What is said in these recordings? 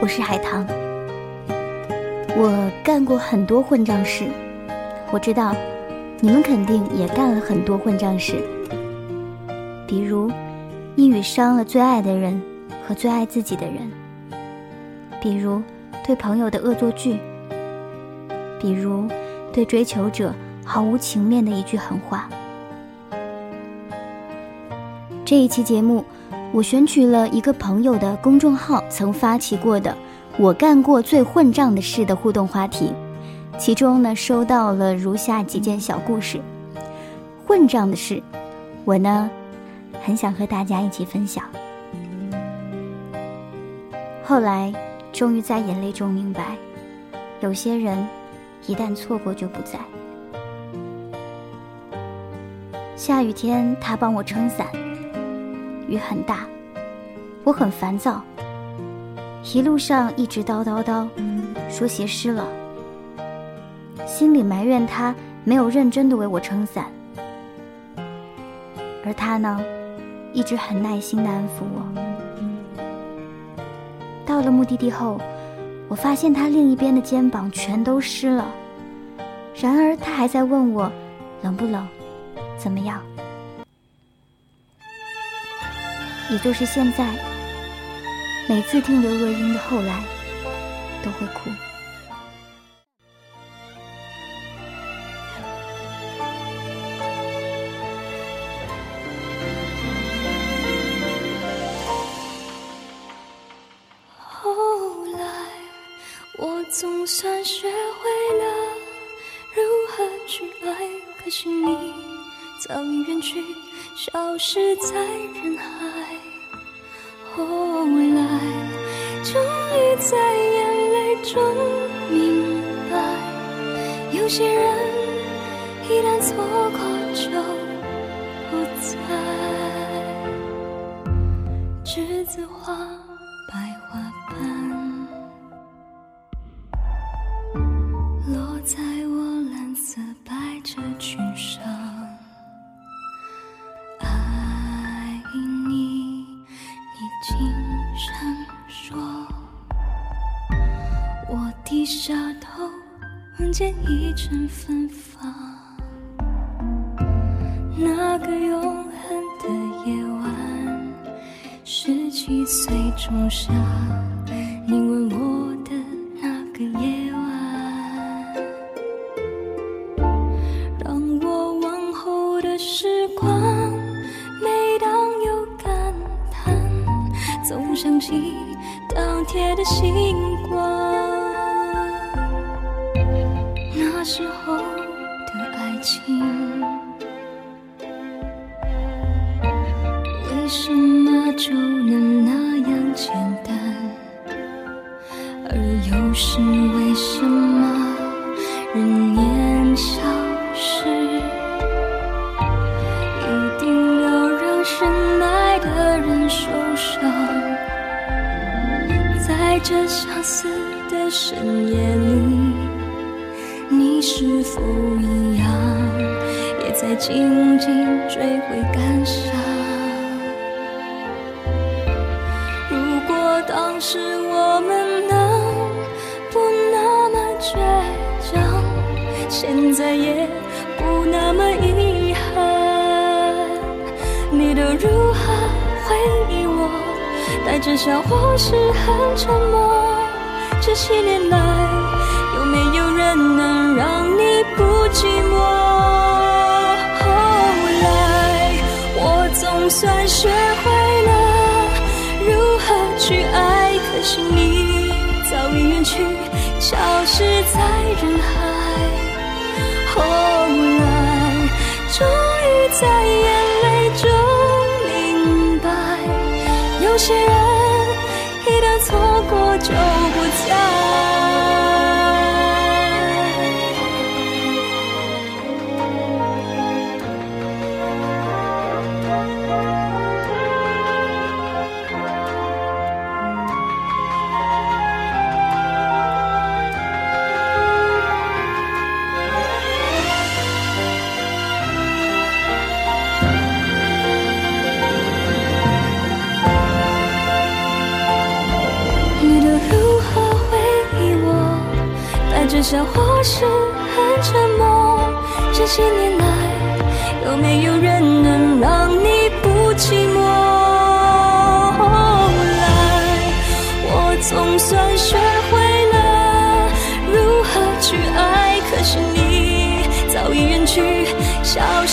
我是海棠。我干过很多混账事，我知道你们肯定也干了很多混账事，比如一语伤了最爱的人和最爱自己的人，比如对朋友的恶作剧，比如对追求者毫无情面的一句狠话。这一期节目。我选取了一个朋友的公众号曾发起过的“我干过最混账的事”的互动话题，其中呢收到了如下几件小故事。混账的事，我呢很想和大家一起分享。后来终于在眼泪中明白，有些人一旦错过就不在。下雨天，他帮我撑伞。雨很大，我很烦躁。一路上一直叨叨叨，说鞋湿了，心里埋怨他没有认真的为我撑伞。而他呢，一直很耐心的安抚我。到了目的地后，我发现他另一边的肩膀全都湿了，然而他还在问我冷不冷，怎么样。也就是现在，每次听刘若英的《后来》，都会哭。后来，我总算学会了如何去爱，可是你早已远去。消失在人海，后来终于在眼泪中明白，有些人一旦错过就不再。栀子花，白花瓣，见一阵芬芳。那个永恒的夜晚，十七岁仲夏，受伤？在这相思的深夜里。你是否一样，也在静静追悔感伤？如果当时我们能不那么倔强，现在也不那么遗憾，你都如何？带着笑或是很沉默？这些年来。有没有人能让你不寂寞？后来我总算学会了如何去爱，可是你早已远去，消失在人海。后来终于在眼泪中明白，有些人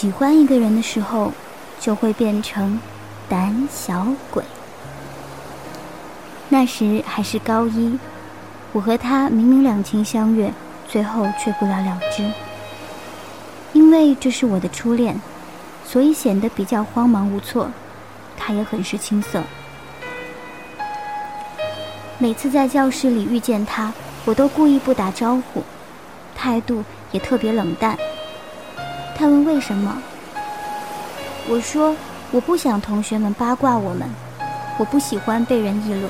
喜欢一个人的时候，就会变成胆小鬼。那时还是高一，我和他明明两情相悦，最后却不了了之。因为这是我的初恋，所以显得比较慌忙无措。他也很是青涩。每次在教室里遇见他，我都故意不打招呼，态度也特别冷淡。他问为什么？我说我不想同学们八卦我们，我不喜欢被人议论。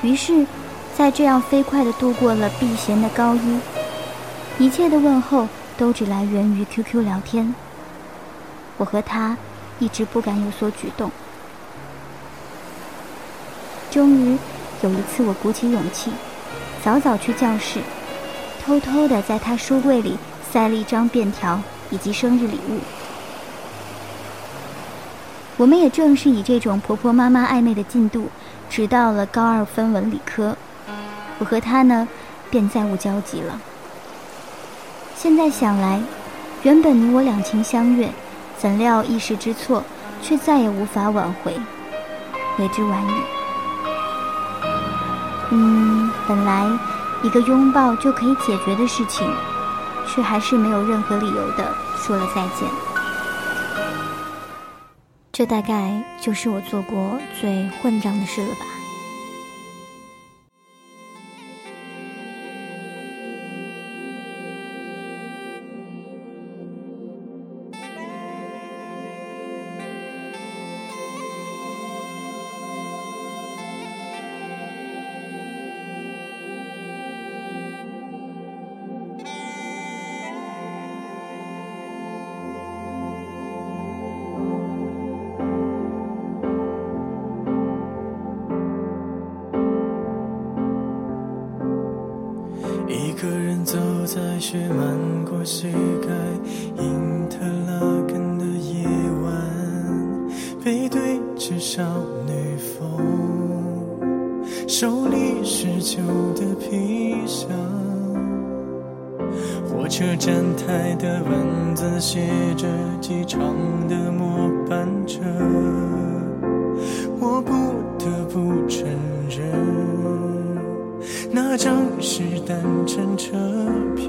于是，在这样飞快的度过了避嫌的高一，一切的问候都只来源于 QQ 聊天。我和他一直不敢有所举动，终于。有一次，我鼓起勇气，早早去教室，偷偷的在他书柜里塞了一张便条以及生日礼物。我们也正是以这种婆婆妈妈暧昧的进度，直到了高二分文理科，我和他呢，便再无交集了。现在想来，原本你我两情相悦，怎料一时之错，却再也无法挽回，为之晚矣。嗯，本来一个拥抱就可以解决的事情，却还是没有任何理由的说了再见。这大概就是我做过最混账的事了吧。在雪漫过膝盖、因特拉根的夜晚，背对着少女风，手里是旧的皮箱。火车站台的文字写着机场的末班车，那张是单程车票，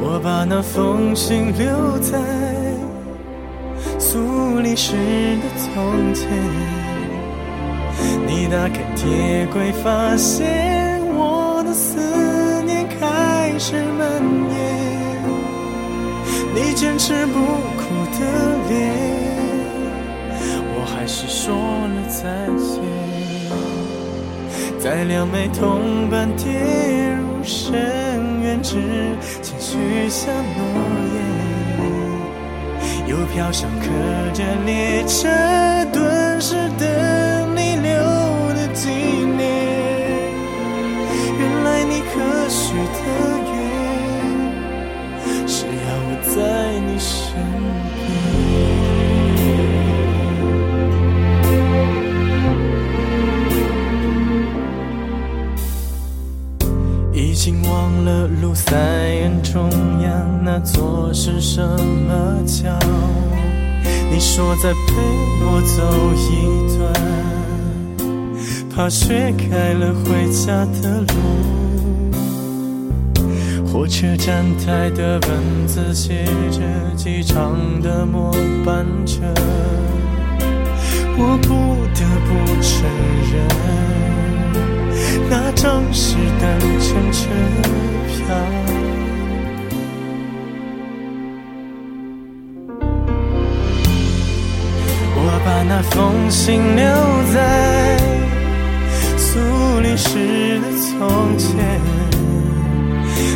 我把那封信留在苏黎世的从前。你打开铁柜，发现我的思念开始蔓延。你坚持不哭的脸。是说了再见，在两枚铜板跌入深渊之前许下诺言，邮票上刻着列车顿时的逆流的纪念。原来你可许的愿，是要我在你身边。已经忘了路塞恩中央那座是什么桥，你说再陪我走一段。怕雪开了回家的路，火车站台的本子写着机场的末班车，我不得不承认，那张是单程车票。我把那封信留在。苏黎世的从前，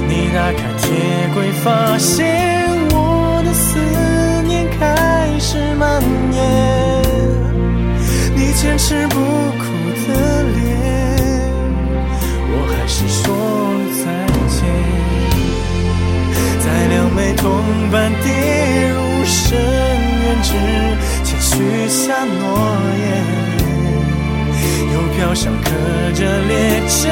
你打开铁柜，发现我的思念开始蔓延。你坚持不是说再见。在两枚铜板跌入深渊之前，许下诺言。邮票上刻着列车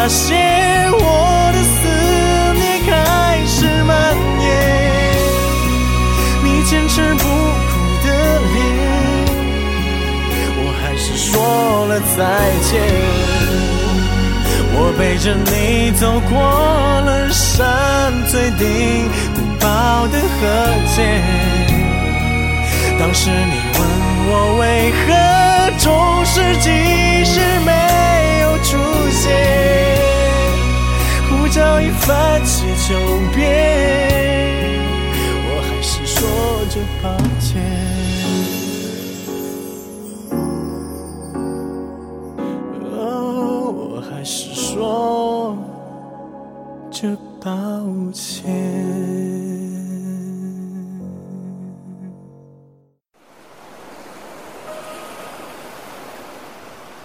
发现我的思念开始蔓延。你坚持不哭的脸，我还是说了再见。我背着你走过了山最顶古堡的河间，当时你问我为何中世纪时没有。出现，早已泛起秋边，我还是说着抱歉。哦，我还是说着抱歉。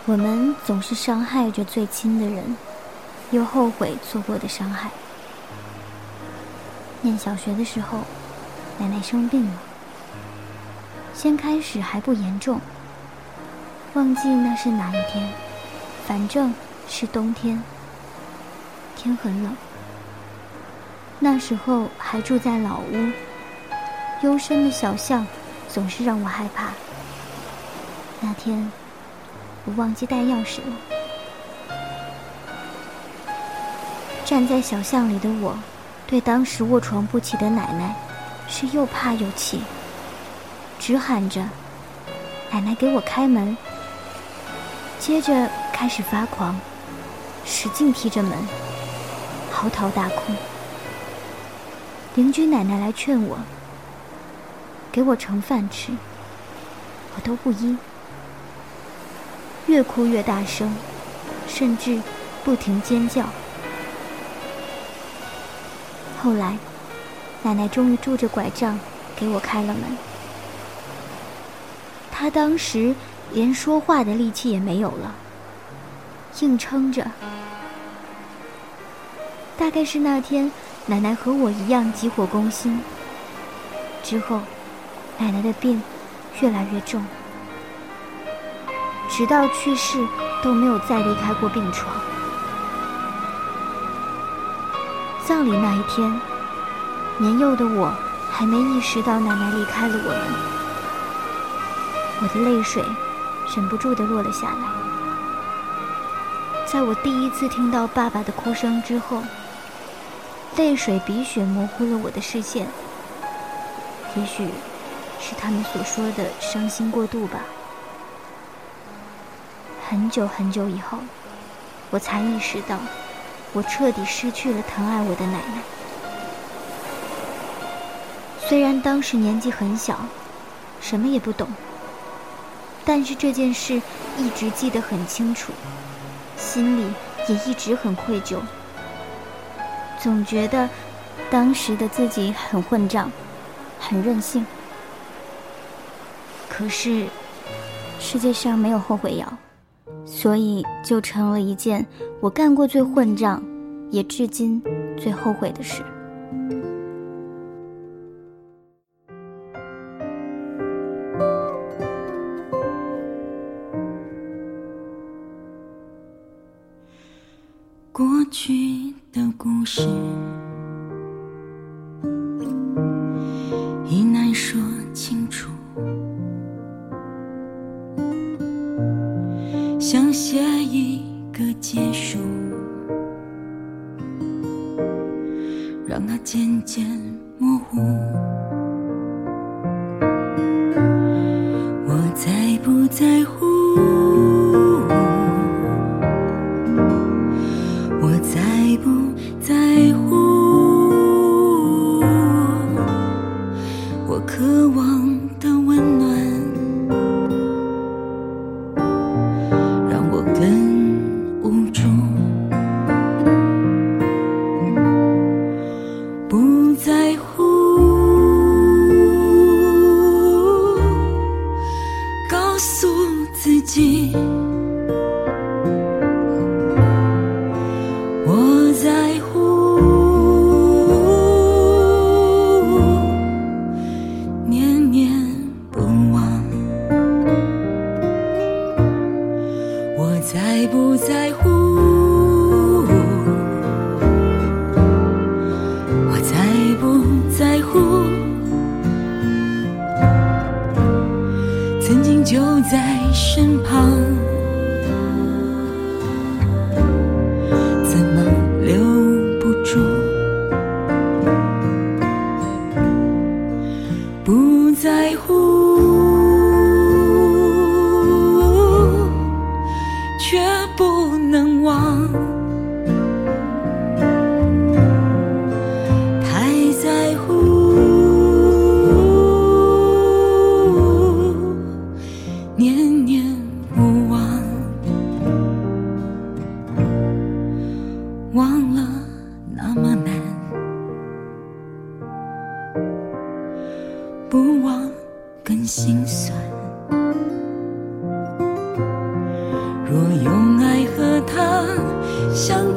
我们总是伤害着最亲的人，又后悔错过的伤害。念小学的时候，奶奶生病了，先开始还不严重，忘记那是哪一天，反正是冬天，天很冷。那时候还住在老屋，幽深的小巷总是让我害怕。那天。我忘记带钥匙了。站在小巷里的我，对当时卧床不起的奶奶，是又怕又气，直喊着：“奶奶，给我开门！”接着开始发狂，使劲踢着门，嚎啕大哭。邻居奶奶来劝我，给我盛饭吃，我都不依。越哭越大声，甚至不停尖叫。后来，奶奶终于拄着拐杖给我开了门。她当时连说话的力气也没有了，硬撑着。大概是那天奶奶和我一样急火攻心。之后，奶奶的病越来越重。直到去世都没有再离开过病床。葬礼那一天，年幼的我还没意识到奶奶离开了我们，我的泪水忍不住的落了下来。在我第一次听到爸爸的哭声之后，泪水鼻血模糊了我的视线。也许是他们所说的伤心过度吧。很久很久以后，我才意识到，我彻底失去了疼爱我的奶奶。虽然当时年纪很小，什么也不懂，但是这件事一直记得很清楚，心里也一直很愧疚，总觉得当时的自己很混账，很任性。可是世界上没有后悔药，所以就成了一件我干过最混账，也至今最后悔的事。过去的故事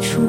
出